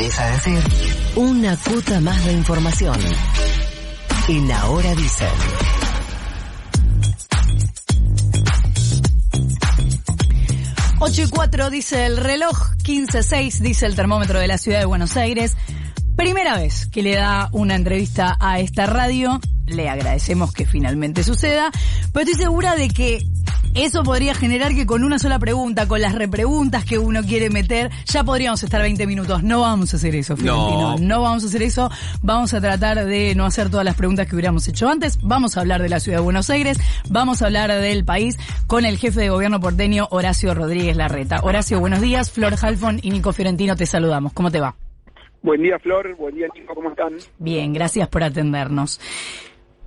atrevés a decir? Una cuota más de información. En Ahora Dicen. 8 y 4 dice el reloj, 15.6 dice el termómetro de la ciudad de Buenos Aires. Primera vez que le da una entrevista a esta radio, le agradecemos que finalmente suceda, pero estoy segura de que eso podría generar que con una sola pregunta, con las repreguntas que uno quiere meter, ya podríamos estar 20 minutos. No vamos a hacer eso, Fiorentino. No. vamos a hacer eso. Vamos a tratar de no hacer todas las preguntas que hubiéramos hecho antes. Vamos a hablar de la ciudad de Buenos Aires. Vamos a hablar del país con el jefe de gobierno porteño, Horacio Rodríguez Larreta. Horacio, buenos días. Flor Halfon y Nico Fiorentino, te saludamos. ¿Cómo te va? Buen día, Flor. Buen día, Nico. ¿Cómo están? Bien, gracias por atendernos.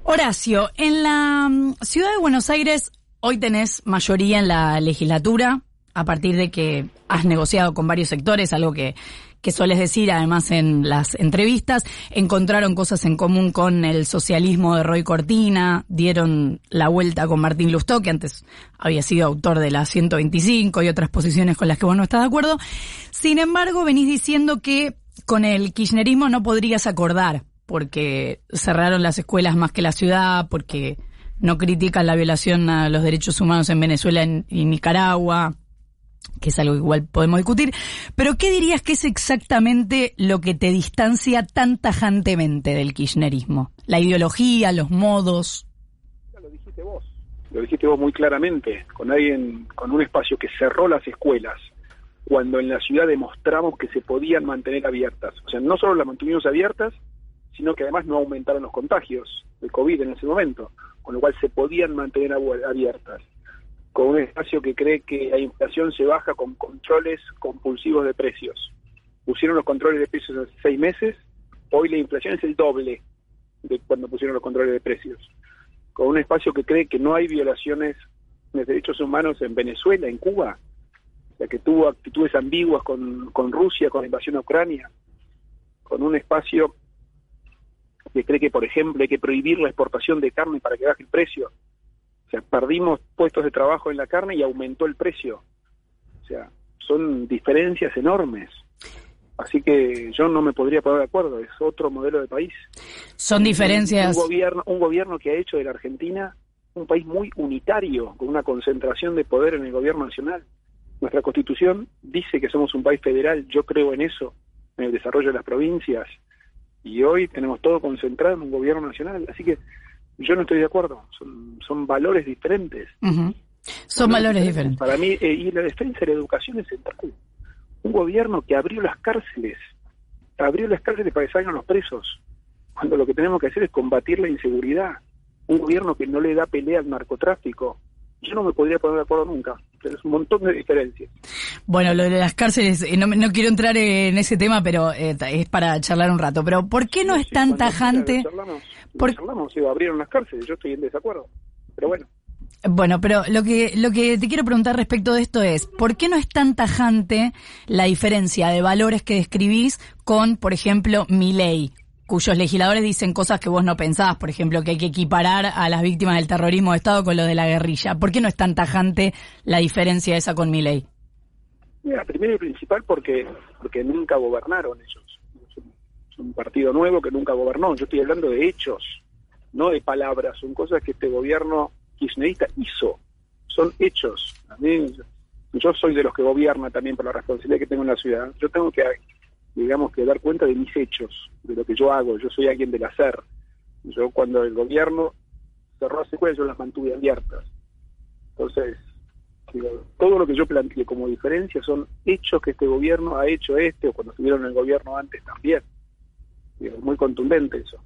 Horacio, en la mm, ciudad de Buenos Aires hoy tenés mayoría en la legislatura a partir de que has negociado con varios sectores, algo que, que sueles decir además en las entrevistas, encontraron cosas en común con el socialismo de Roy Cortina, dieron la vuelta con Martín Lustó, que antes había sido autor de la 125 y otras posiciones con las que vos no estás de acuerdo. Sin embargo, venís diciendo que con el kirchnerismo no podrías acordar, porque cerraron las escuelas más que la ciudad, porque no critican la violación a los derechos humanos en Venezuela y Nicaragua, que es algo que igual podemos discutir. Pero ¿qué dirías que es exactamente lo que te distancia tan tajantemente del kirchnerismo? La ideología, los modos. Lo dijiste vos, lo dijiste vos muy claramente, con alguien, con un espacio que cerró las escuelas, cuando en la ciudad demostramos que se podían mantener abiertas. O sea, no solo las mantuvimos abiertas, sino que además no aumentaron los contagios de COVID en ese momento, con lo cual se podían mantener abiertas. Con un espacio que cree que la inflación se baja con controles compulsivos de precios. Pusieron los controles de precios hace seis meses, hoy la inflación es el doble de cuando pusieron los controles de precios. Con un espacio que cree que no hay violaciones de derechos humanos en Venezuela, en Cuba, que tuvo actitudes ambiguas con, con Rusia, con la invasión a Ucrania, con un espacio que cree que, por ejemplo, hay que prohibir la exportación de carne para que baje el precio. O sea, perdimos puestos de trabajo en la carne y aumentó el precio. O sea, son diferencias enormes. Así que yo no me podría poner de acuerdo, es otro modelo de país. Son diferencias. Un, gobierno, un gobierno que ha hecho de la Argentina un país muy unitario, con una concentración de poder en el gobierno nacional. Nuestra constitución dice que somos un país federal, yo creo en eso, en el desarrollo de las provincias, y hoy tenemos todo concentrado en un gobierno nacional, así que yo no estoy de acuerdo, son, son valores diferentes. Son valores diferentes. Para mí, eh, y la defensa de la educación es central. Un gobierno que abrió las cárceles, abrió las cárceles para que salgan los presos, cuando lo que tenemos que hacer es combatir la inseguridad. Un gobierno que no le da pelea al narcotráfico, yo no me podría poner de acuerdo nunca. Pero es un montón de diferencias. Bueno, lo de las cárceles, eh, no, no quiero entrar en ese tema, pero eh, es para charlar un rato. Pero ¿por qué no, es tan tajante? Por... Charlamos, abrieron las cárceles, yo estoy en desacuerdo. Pero bueno. Bueno, pero lo que lo que te quiero preguntar respecto de esto es, ¿por qué no es tan tajante la diferencia de valores que describís con, por ejemplo, mi ley cuyos legisladores dicen cosas que vos no pensás, por ejemplo, que hay que equiparar a las víctimas del terrorismo de Estado con lo de la guerrilla. ¿Por qué no es tan tajante la diferencia esa con mi ley? Mira, primero y principal porque, porque nunca gobernaron ellos. Es un partido nuevo que nunca gobernó. Yo estoy hablando de hechos, no de palabras. Son cosas que este gobierno kirchnerista hizo. Son hechos. yo soy de los que gobierna también por la responsabilidad que tengo en la ciudad. Yo tengo que digamos que dar cuenta de mis hechos, de lo que yo hago, yo soy alguien del hacer. Yo cuando el gobierno cerró las escuelas, yo las mantuve abiertas. Entonces, todo lo que yo planteé como diferencia son hechos que este gobierno ha hecho este o cuando estuvieron en el gobierno antes también. muy contundente eso.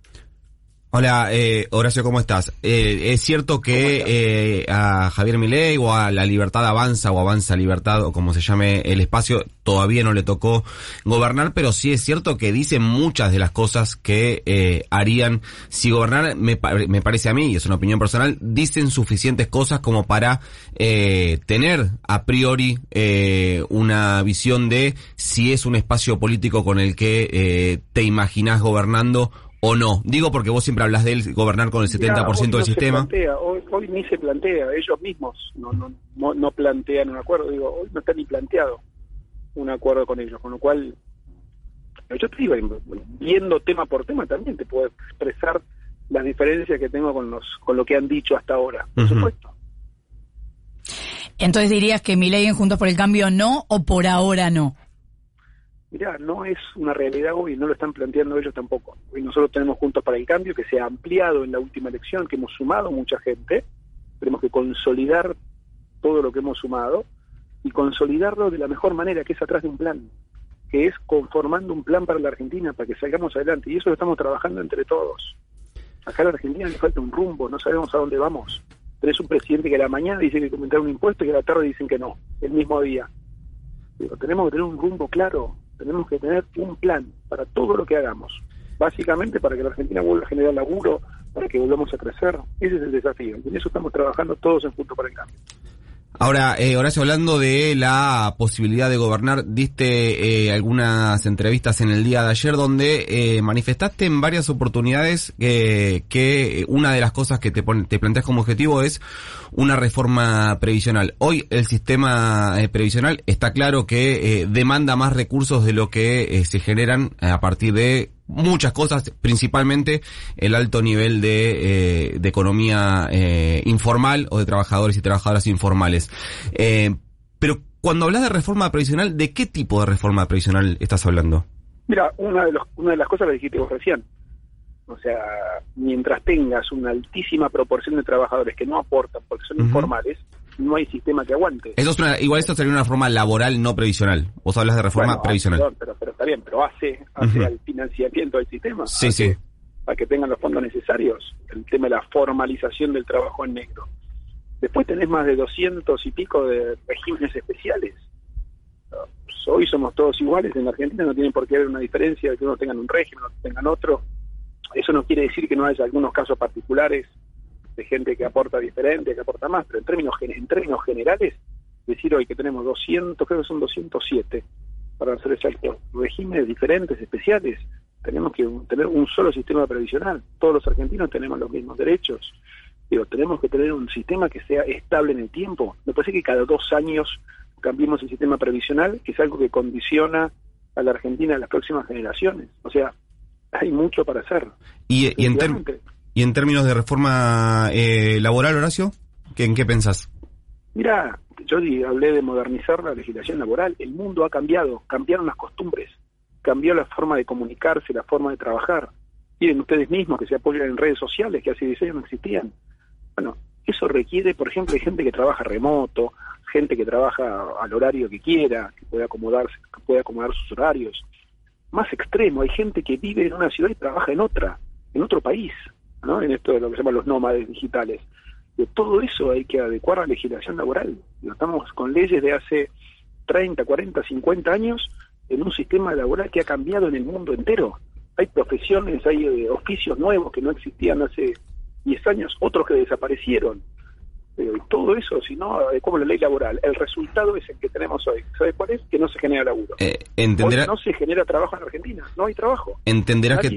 Hola, eh, Horacio, ¿cómo estás? Eh, es cierto que eh, a Javier Milei o a la Libertad Avanza o Avanza Libertad o como se llame el espacio todavía no le tocó gobernar, pero sí es cierto que dice muchas de las cosas que eh, harían si gobernar, me, me, parece a mí, y es una opinión personal, dicen suficientes cosas como para eh, tener a priori eh, una visión de si es un espacio político con el que eh, te imaginas gobernando o no? Digo porque vos siempre hablas de él, gobernar con el 70% del sistema. hoy, hoy, ni se plantea, ellos mismos no, no, no, plantean un acuerdo, digo, hoy no está ni planteado un acuerdo con ellos, con lo cual yo te digo, viendo tema por tema también te puedo expresar las diferencias que tengo con los con lo que han dicho hasta ahora, por supuesto. Entonces dirías que mi ley en Juntos por el Cambio no o por ahora no. Mira, no es una realidad hoy, no lo están planteando ellos tampoco. Hoy nosotros tenemos Juntos para el Cambio, que se ha ampliado en la última elección, que hemos sumado mucha gente, tenemos que consolidar todo lo que hemos sumado y consolidarlo de la mejor manera, que es atrás de un plan, que es conformando un plan para la Argentina, para que salgamos adelante. Y eso lo estamos trabajando entre todos. Acá en la Argentina le falta un rumbo, no sabemos a dónde vamos. Tenés un presidente que a la mañana dice que comentar un impuesto y a la tarde dicen que no, el mismo día. Pero tenemos que tener un rumbo claro, tenemos que tener un plan para todo lo que hagamos. Básicamente para que la Argentina vuelva a generar laburo, para que volvamos a crecer. Ese es el desafío. Y en eso estamos trabajando todos en Punto para el Cambio. Ahora, eh, Horacio, hablando de la posibilidad de gobernar, diste eh, algunas entrevistas en el día de ayer donde eh, manifestaste en varias oportunidades que una de las cosas que te, te planteas como objetivo es una reforma previsional. Hoy el sistema eh, previsional está claro que demanda más recursos de lo que se generan a partir de muchas cosas, principalmente el alto nivel de, eh, de economía eh, informal o de trabajadores y trabajadoras informales. Eh, pero cuando hablas de reforma previsional, ¿de qué tipo de reforma previsional estás hablando? Mira, una de, los, una de las cosas que dijiste vos recién, o sea, mientras tengas una altísima proporción de trabajadores que no aportan porque son informales, no hay sistema que aguante. Eso es igual esto sería una reforma laboral no previsional. Vos hablas de reforma previsional. pero, pero, está bien, pero hace, hace al financiamiento del sistema. Sí, sí. Para que tengan los fondos necesarios. El tema de la formalización del trabajo en negro. Después tenés más de 200 y pico de regímenes especiales. Hoy somos todos iguales en la Argentina, no tienen por qué haber una diferencia de que uno tengan un régimen, otros tengan otro. Eso no quiere decir que no haya algunos casos particulares de gente que aporta diferente, que aporta más, pero en términos, en términos generales, decir hoy que tenemos 200, creo que son 207, para hacer exacto, regímenes diferentes, especiales, tenemos que tener un solo sistema previsional. Todos los argentinos tenemos los mismos derechos. Pero tenemos que tener un sistema que sea estable en el tiempo. Me parece que cada dos años cambiemos el sistema previsional, que es algo que condiciona a la Argentina a las próximas generaciones. O sea, hay mucho para hacer. Y, y en, ¿Y en términos de reforma eh, laboral, Horacio? ¿En qué pensás? Mira, yo hablé de modernizar la legislación laboral. El mundo ha cambiado, cambiaron las costumbres, cambió la forma de comunicarse, la forma de trabajar. Miren ustedes mismos que se apoyan en redes sociales que hace 10 años no existían. Bueno, eso requiere, por ejemplo, hay gente que trabaja remoto, gente que trabaja al horario que quiera, que puede acomodarse, que puede acomodar sus horarios. Más extremo, hay gente que vive en una ciudad y trabaja en otra, en otro país en esto de lo que se llama los nómades digitales. De todo eso hay que adecuar la legislación laboral. Estamos con leyes de hace 30, 40, 50 años en un sistema laboral que ha cambiado en el mundo entero. Hay profesiones, hay eh, oficios nuevos que no existían hace 10 años, otros que desaparecieron. Pero todo eso, si no como la ley laboral, el resultado es el que tenemos hoy. ¿Sabe cuál es? Que no se genera laburo. Eh, entenderá... no se genera trabajo en Argentina, no hay trabajo. Entenderás que,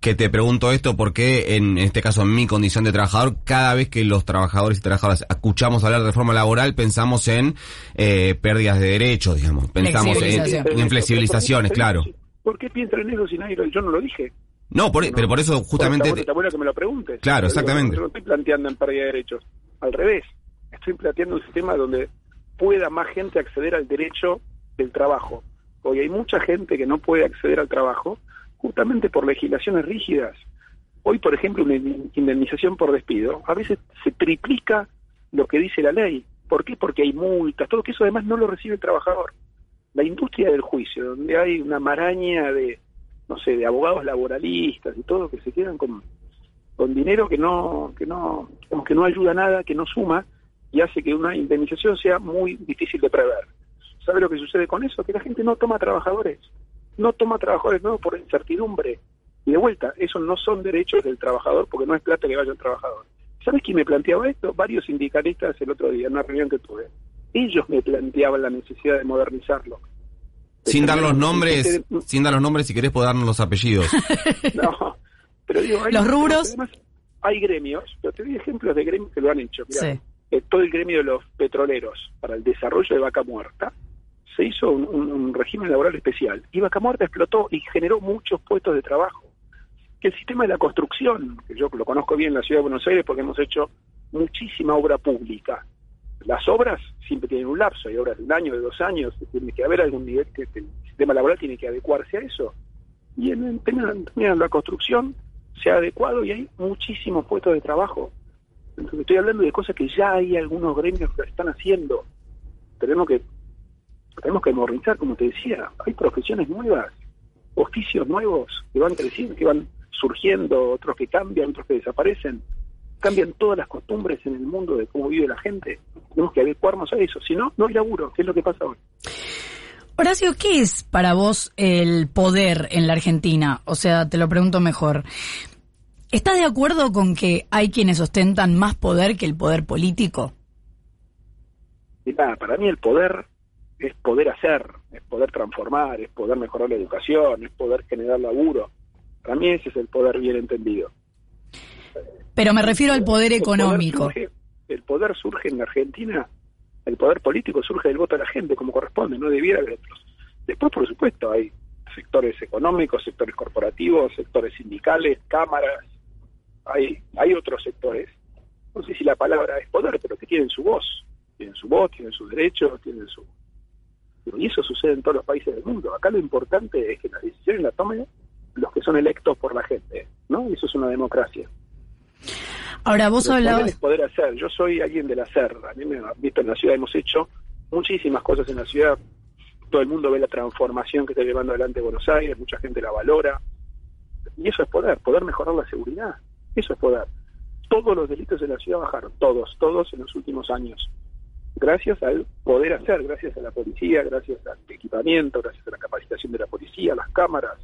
que te pregunto esto porque en este caso, en mi condición de trabajador, cada vez que los trabajadores y trabajadoras escuchamos hablar de reforma laboral, pensamos en eh, pérdidas de derechos, digamos. Pensamos en, flexibilizaciones, claro. ¿Por qué piensan en eso si nadie Yo no lo dije. No, pero por eso justamente... Está bueno, que me lo preguntes. Claro, exactamente. Yo no estoy planteando en pérdida de derechos al revés. Estoy planteando un sistema donde pueda más gente acceder al derecho del trabajo. Hoy hay mucha gente que no puede acceder al trabajo justamente por legislaciones rígidas. Hoy, por ejemplo, una indemnización por despido a veces se triplica lo que dice la ley. ¿Por qué? Porque hay multas, todo que eso además no lo recibe el trabajador. La industria del juicio, donde hay una maraña de, no sé, de abogados laboralistas y todo que se quedan con con dinero que no que no que no ayuda nada, que no suma y hace que una indemnización sea muy difícil de prever. ¿Sabe lo que sucede con eso? Que la gente no toma trabajadores, no toma trabajadores nuevos por incertidumbre. Y de vuelta, esos no son derechos del trabajador porque no es plata que vaya al trabajador. ¿Sabes quién me planteaba esto? Varios sindicalistas el otro día, en una reunión que tuve. Ellos me planteaban la necesidad de modernizarlo. sin dar los nombres, sin dar los nombres, si querés, darnos los apellidos. no, pero digo, los rubros. hay gremios, pero te doy ejemplos de gremios que lo han hecho. Mira, eh, todo el gremio de los petroleros para el desarrollo de vaca muerta se hizo un, un- un régimen laboral especial y Vaca Muerta explotó y generó muchos puestos de trabajo. Que el sistema de la construcción, que yo lo conozco bien en la ciudad de Buenos Aires porque hemos hecho muchísima obra pública. Las obras siempre tienen un lapso, hay obras de un año, de dos años, tiene que haber algún nivel que, el sistema laboral tiene que adecuarse a eso. Y en, en, en la construcción se ha adecuado y hay muchísimos puestos de trabajo. Estoy hablando de cosas que ya hay algunos gremios que lo están haciendo. Tenemos que tenemos que modernizar, como te decía, hay profesiones nuevas, oficios nuevos que van creciendo, que van surgiendo, otros que cambian, otros que desaparecen. Cambian todas las costumbres en el mundo de cómo vive la gente. Tenemos que adecuarnos a eso. Si no, no hay laburo, que es lo que pasa hoy. Horacio, ¿qué es para vos el poder en la Argentina? O sea, te lo pregunto mejor. ¿Estás de acuerdo con que hay quienes ostentan más poder que el poder político? Y nada, para mí el poder es poder hacer, es poder transformar, es poder mejorar la educación, es poder generar laburo. Para mí ese es el poder bien entendido. Pero me refiero al poder El poder económico. surge- el poder surge en la Argentina, el poder político surge del voto de la gente, como corresponde, no debiera de otros. Después, por supuesto, hay sectores económicos, sectores corporativos, sectores sindicales, cámaras, hay, hay otros sectores. No sé si la palabra es poder, pero que tienen su voz, tienen su voz, tienen sus derechos, tienen su... Y eso sucede en todos los países del mundo. Acá lo importante es que las decisiones las tomen los que son electos por la gente, ¿no? Y eso es una democracia. Ahora, vos Pero poder hablabas... poder hacer. Yo soy alguien del hacer. A mí me han visto en la ciudad, hemos hecho muchísimas cosas en la ciudad. Todo el mundo ve la transformación que está llevando adelante Buenos Aires, mucha gente la valora. Y eso es poder, poder mejorar la seguridad. Eso es poder. Todos los delitos en la ciudad bajaron, todos, todos en los últimos años. Gracias al poder hacer, gracias a la policía, gracias al equipamiento, gracias a la capacitación de la policía, las cámaras.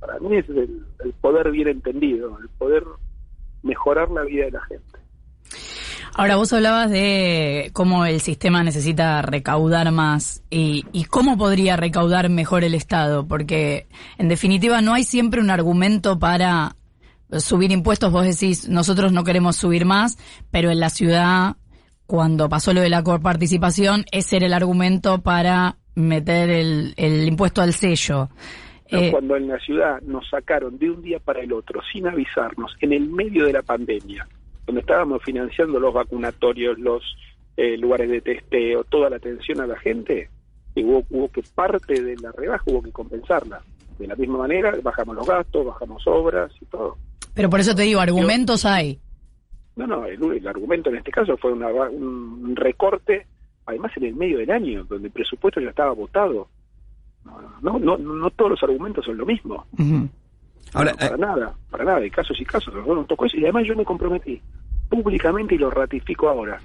Para mí es el, el poder bien entendido, el poder mejorar la vida de la gente. Ahora, vos hablabas de cómo el sistema necesita recaudar más y, y cómo podría recaudar mejor el Estado, porque en definitiva no hay siempre un argumento para subir impuestos. Vos decís, nosotros no queremos subir más, pero en la ciudad, cuando pasó lo de la coparticipación, ese era el argumento para meter el, el impuesto al sello. ¿no? Eh, Cuando en la ciudad nos sacaron de un día para el otro, sin avisarnos, en el medio de la pandemia, donde estábamos financiando los vacunatorios, los eh, lugares de testeo, toda la atención a la gente, y hubo, hubo que parte de la rebaja hubo que compensarla. De la misma manera, bajamos los gastos, bajamos obras y todo. Pero por eso te digo, argumentos hay. No, no, el, el argumento en este caso fue una, un recorte, además en el medio del año, donde el presupuesto ya estaba votado. No, no, no, no todos los argumentos son lo mismo. Ahora, No, para eh, nada, para nada, hay casos y casos. Tocó eso y además yo me comprometí públicamente y lo ratifico ahora.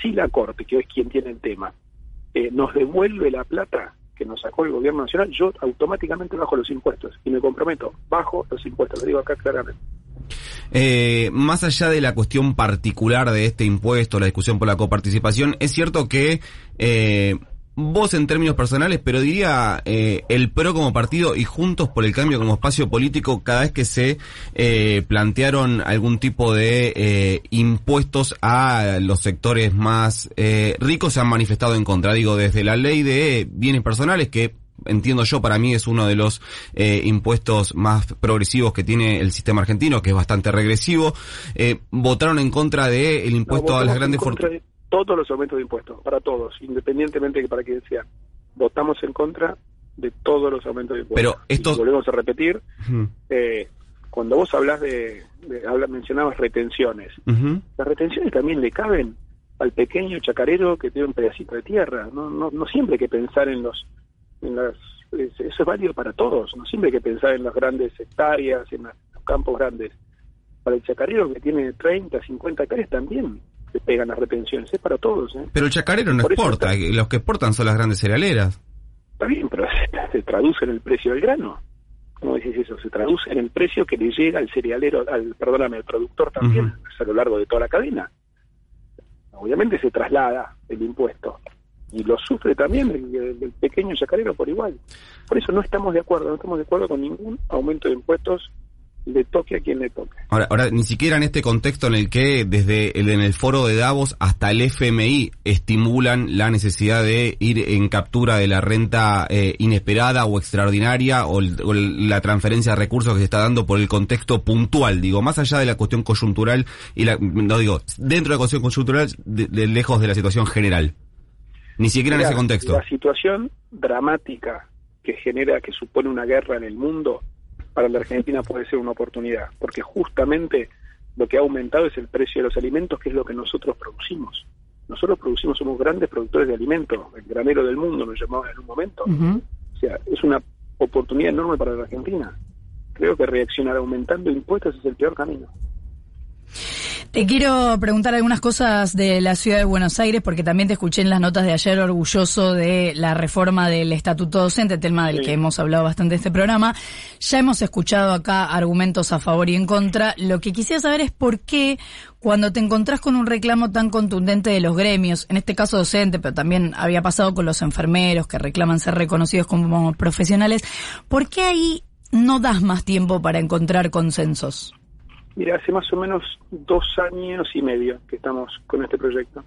Si la Corte, que es quien tiene el tema, eh, nos devuelve la plata que nos sacó el gobierno nacional, yo automáticamente bajo los impuestos y me comprometo, bajo los impuestos, lo digo acá claramente. Eh, más allá de la cuestión particular de este impuesto, la discusión por la coparticipación, es cierto que eh, vos en términos personales, pero diría eh, el PRO como partido y Juntos por el Cambio como espacio político, cada vez que se eh, plantearon algún tipo de eh, impuestos a los sectores más eh, ricos, se han manifestado en contra. Digo, desde la ley de bienes personales, que entiendo yo, para mí es uno de los eh, impuestos más progresivos que tiene el sistema argentino, que es bastante regresivo. Eh, votaron en contra del el impuesto No, a las grandes fortunas. Todos los aumentos de impuestos, para todos, independientemente de para quién sea. Votamos en contra de todos los aumentos de impuestos. Pero Y volvemos a repetir, eh, cuando vos hablas de, de habla- mencionabas retenciones, las retenciones también le caben al pequeño chacarero que tiene un pedacito de tierra. No, no, no siempre hay que pensar en los, en las, es- eso es válido para todos. No siempre hay que pensar en las grandes hectáreas, en los campos grandes. Para el chacarero que tiene 30, 50 hectáreas también se pegan las retenciones. Es para todos. ¿eh? Pero el chacarero no Por exporta, está- los que exportan son las grandes cerealeras. Está bien, pero se, se traduce en el precio del grano. ¿Cómo decís eso? Se traduce en el precio que le llega al cerealero, al, perdóname, al productor también, Ujú. a lo largo de toda la cadena. Obviamente se traslada el impuesto y lo sufre también el pequeño chacarero por igual. Por eso no estamos de acuerdo, no estamos de acuerdo con ningún aumento de impuestos le toque a quien le toque. Ahora, ahora, ni siquiera en este contexto en el que desde el, en el foro de Davos hasta el FMI estimulan la necesidad de ir en captura de la renta eh, inesperada o extraordinaria o, el- o el- la transferencia de recursos que se está dando por el contexto puntual, digo, más allá de la cuestión coyuntural y la, no digo, dentro de la cuestión coyuntural, de, de lejos de la situación general. Ni siquiera en ese contexto. La situación dramática que genera, que supone una guerra en el mundo, para la Argentina puede ser una oportunidad, porque justamente lo que ha aumentado es el precio de los alimentos, que es lo que nosotros producimos. Nosotros producimos, somos grandes productores de alimentos, el granero del mundo nos llamaba en un momento. O sea, es una oportunidad enorme para la Argentina. Creo que reaccionar aumentando impuestos es el peor camino. Te quiero preguntar algunas cosas de la ciudad de Buenos Aires, porque también te escuché en las notas de ayer orgulloso de la reforma del estatuto docente, tema del Sí. que hemos hablado bastante en este programa. Ya hemos escuchado acá argumentos a favor y en contra. Lo que quisiera saber es por qué cuando te encontrás con un reclamo tan contundente de los gremios, en este caso docente, pero también había pasado con los enfermeros que reclaman ser reconocidos como profesionales, ¿por qué ahí no das más tiempo para encontrar consensos? Mira, hace más o menos dos años y medio que estamos con este proyecto.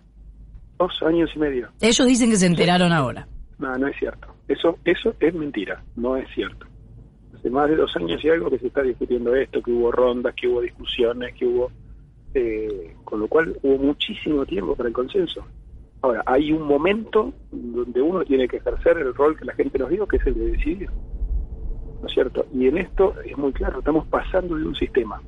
Dos años y medio. Ellos dicen que se enteraron ahora. No, no es cierto. Eso, eso es mentira, no es cierto. Hace más de dos años y algo que se está discutiendo esto, que hubo rondas, que hubo discusiones, que hubo... eh, con lo cual hubo muchísimo tiempo para el consenso. Ahora, hay un momento donde uno tiene que ejercer el rol que la gente nos dio, que es el de decidir. ¿No es cierto? Y en esto es muy claro, estamos pasando de un sistema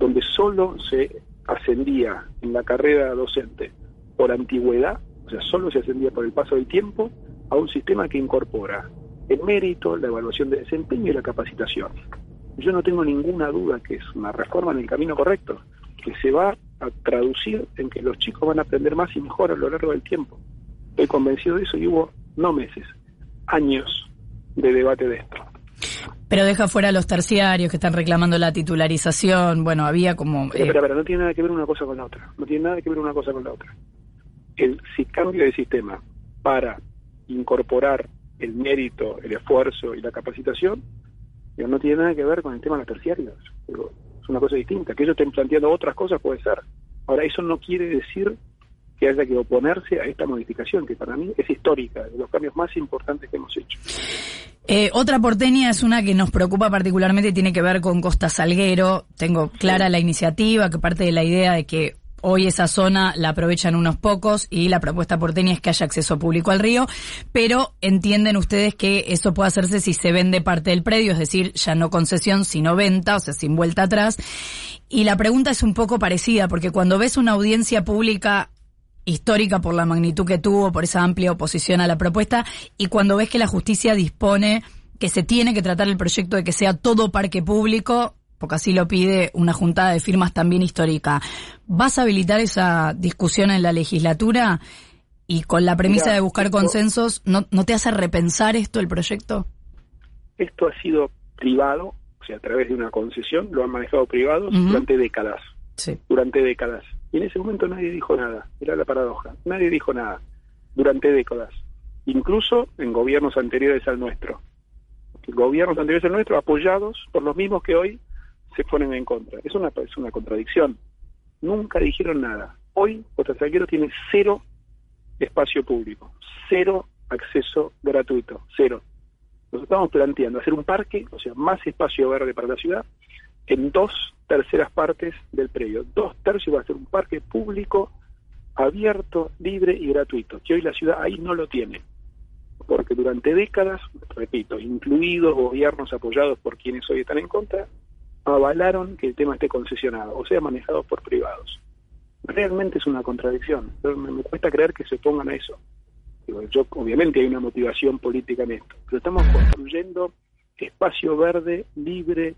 donde solo se ascendía en la carrera docente por antigüedad, o sea, solo se ascendía por el paso del tiempo, a un sistema que incorpora el mérito, la evaluación de desempeño y la capacitación. Yo no tengo ninguna duda que es una reforma en el camino correcto, que se va a traducir en que los chicos van a aprender más y mejor a lo largo del tiempo. Estoy convencido de eso y hubo, no meses, años de debate de esto. Pero deja fuera a los terciarios que están reclamando la titularización. Bueno, había como... Pero, eh, pero, pero no tiene nada que ver una cosa con la otra. No tiene nada que ver una cosa con la otra. El si cambio de sistema para incorporar el mérito, el esfuerzo y la capacitación, no tiene nada que ver con el tema de los terciarios. Es una cosa distinta. Que ellos estén planteando otras cosas puede ser. Ahora, eso no quiere decir que haya que oponerse a esta modificación, que para mí es histórica, de los cambios más importantes que hemos hecho. Eh, otra porteña es una que nos preocupa particularmente y tiene que ver con Costa Salguero. Tengo clara la iniciativa que parte de la idea de que hoy esa zona la aprovechan unos pocos y la propuesta porteña es que haya acceso público al río, pero entienden ustedes que eso puede hacerse si se vende parte del predio, es decir, ya no concesión, sino venta, o sea, sin vuelta atrás. Y la pregunta es un poco parecida, porque cuando ves una audiencia pública histórica por la magnitud que tuvo, por esa amplia oposición a la propuesta, y cuando ves que la justicia dispone que se tiene que tratar el proyecto de que sea todo parque público, porque así lo pide una juntada de firmas también histórica, ¿vas a habilitar esa discusión en la legislatura? Y con la premisa Mira, de buscar esto- consensos, ¿no, ¿no te hace repensar esto el proyecto? Esto ha sido privado, o sea, a través de una concesión, lo han manejado privados durante décadas. Sí. durante décadas. Y en ese momento nadie dijo nada. Era la paradoja. Nadie dijo nada durante décadas. Incluso en gobiernos anteriores al nuestro. Gobiernos anteriores al nuestro apoyados por los mismos que hoy se ponen en contra. Es una, es una contradicción. Nunca dijeron nada. Hoy Costa Salguero tiene cero espacio público, cero acceso gratuito, cero. Nos estamos planteando hacer un parque, o sea, más espacio verde para la ciudad, en dos terceras partes del predio. Dos tercios va a ser un parque público, abierto, libre y gratuito, que hoy la ciudad ahí no lo tiene. Porque durante décadas, repito, incluidos gobiernos apoyados por quienes hoy están en contra, avalaron que el tema esté concesionado, o sea, manejado por privados. Realmente es una contradicción. Me, me cuesta creer que se pongan a eso. Digo, yo, obviamente hay una motivación política en esto, pero estamos construyendo espacio verde, libre,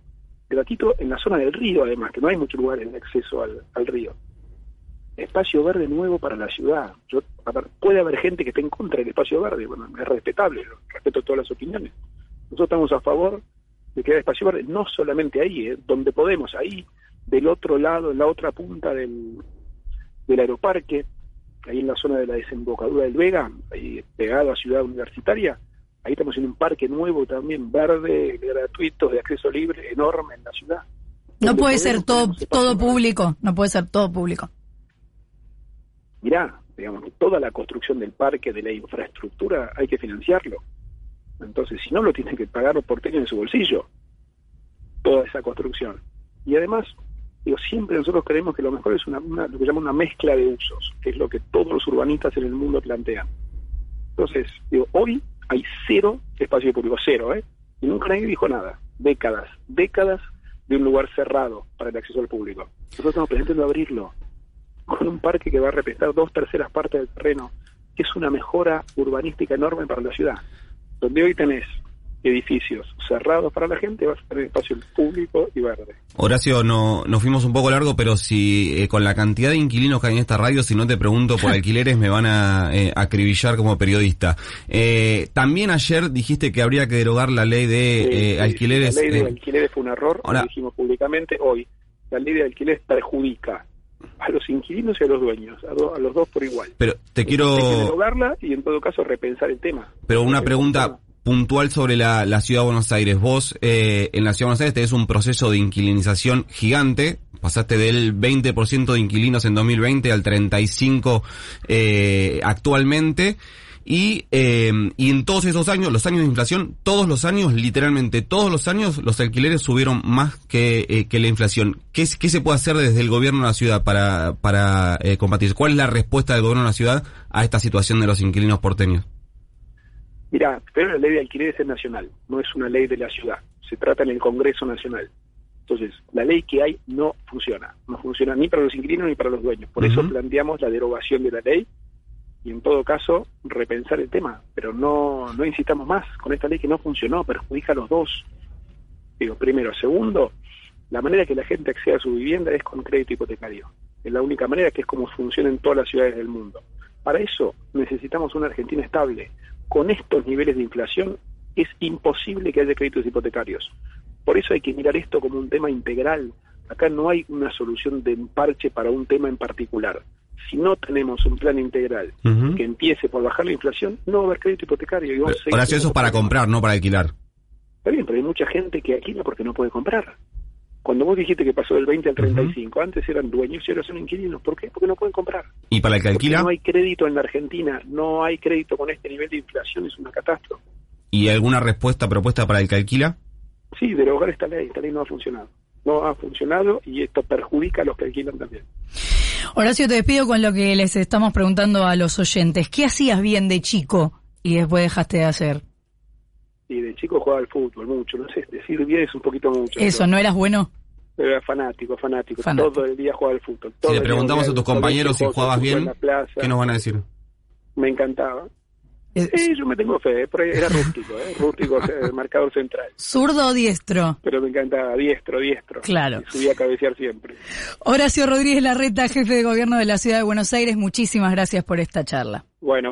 gratuito en la zona del río, además, que no hay muchos lugares de acceso al, río. Espacio verde nuevo para la ciudad. Yo, a ver, puede haber gente que esté en contra del espacio verde, bueno, es respetable, respeto todas las opiniones. Nosotros estamos a favor de que haya espacio verde, no solamente ahí, eh, donde podemos, ahí del otro lado, en la otra punta del, del aeroparque, ahí en la zona de la desembocadura del Vega, ahí pegado a Ciudad Universitaria, ahí estamos en un parque nuevo también, verde, gratuito, de acceso libre, enorme en la ciudad. No puede ser todo, todo público, no puede ser todo público. Mirá, digamos, toda la construcción del parque, de la infraestructura, hay que financiarlo. Entonces, si no, lo tienen que pagar los porteños en su bolsillo, toda esa construcción. Y además, digo, siempre nosotros creemos que lo mejor es una, lo que llaman una mezcla de usos, que es lo que todos los urbanistas en el mundo plantean. Entonces, digo, hoy hay cero espacio público, cero, ¿eh? Y nunca nadie dijo nada. Décadas, décadas de un lugar cerrado para el acceso al público. Nosotros estamos pretendiendo abrirlo con un parque que va a representar dos terceras partes del terreno, que es una mejora urbanística enorme para la ciudad. Donde hoy tenés edificios cerrados para la gente, va a tener espacio público y verde. Horacio, no, nos fuimos un poco largo, pero si eh, con la cantidad de inquilinos que hay en esta radio, si no te pregunto por alquileres, me van a eh, acribillar como periodista. Eh, también ayer dijiste que habría que derogar la ley de alquileres. La ley de alquileres fue un error, lo dijimos públicamente hoy. La ley de alquileres perjudica a los inquilinos y a los dueños, a, los dos por igual. Pero te quiero... Hay que derogarla y en todo caso repensar el tema. Pero una pregunta, puntual sobre la, la, ciudad de Buenos Aires. Vos eh, en la ciudad de Buenos Aires tenés un proceso de inquilinización gigante. Pasaste del 20% de inquilinos en 2020 al 35% eh, actualmente. Y, eh, y en todos esos años, los años de inflación, todos los años, literalmente todos los años, los alquileres subieron más que, eh, que la inflación. ¿Qué, ¿Qué se puede hacer desde el gobierno de la ciudad para, para eh, combatir? ¿Cuál es la respuesta del gobierno de la ciudad a esta situación de los inquilinos porteños? Mira, pero la ley de alquileres es nacional, no es una ley de la ciudad. Se trata en el Congreso Nacional. Entonces, la ley que hay no funciona. No funciona ni para los inquilinos ni para los dueños. Por eso planteamos la derogación de la ley y, en todo caso, repensar el tema. Pero no, no insistamos más con esta ley que no funcionó, perjudica a los dos. Digo, primero. Segundo, la manera que la gente accede a su vivienda es con crédito hipotecario. Es la única manera que es como funciona en todas las ciudades del mundo. Para eso necesitamos una Argentina estable, con estos niveles de inflación es imposible que haya créditos hipotecarios. Por eso hay que mirar esto como un tema integral. Acá no hay una solución de parche para un tema en particular. Si no tenemos un plan integral que empiece por bajar la inflación, no va a haber crédito hipotecario. Y Ahora eso es para comprar, no para alquilar. Está bien, pero hay mucha gente que alquila porque no puede comprar. Cuando vos dijiste que pasó del 20 al 35, antes eran dueños y ahora son inquilinos. ¿Por qué? Porque no pueden comprar. ¿Y para el que alquila? no hay crédito en la Argentina, no hay crédito con este nivel de inflación, es una catástrofe. ¿Y alguna respuesta, propuesta para el que alquila? Sí, derogar esta ley, esta ley no ha funcionado. No ha funcionado y esto perjudica a los que alquilan también. Horacio, te despido con lo que les estamos preguntando a los oyentes. ¿Qué hacías bien de chico y después dejaste de hacer? Y de chico jugaba al fútbol mucho, no sé, decir bien es un poquito mucho. ¿Eso no eras bueno? Era fanático, fanático, todo el día jugaba al fútbol. si le preguntamos a tus compañeros si jugabas bien, ¿qué nos van a decir? Me encantaba. Sí, yo me tengo fe, era rústico, ¿eh? rústico, marcador central. ¿Zurdo o diestro? Pero me encantaba, diestro, diestro. Claro. subía a cabecear siempre. Horacio Rodríguez Larreta, jefe de gobierno de la Ciudad de Buenos Aires, muchísimas gracias por esta charla. Bueno.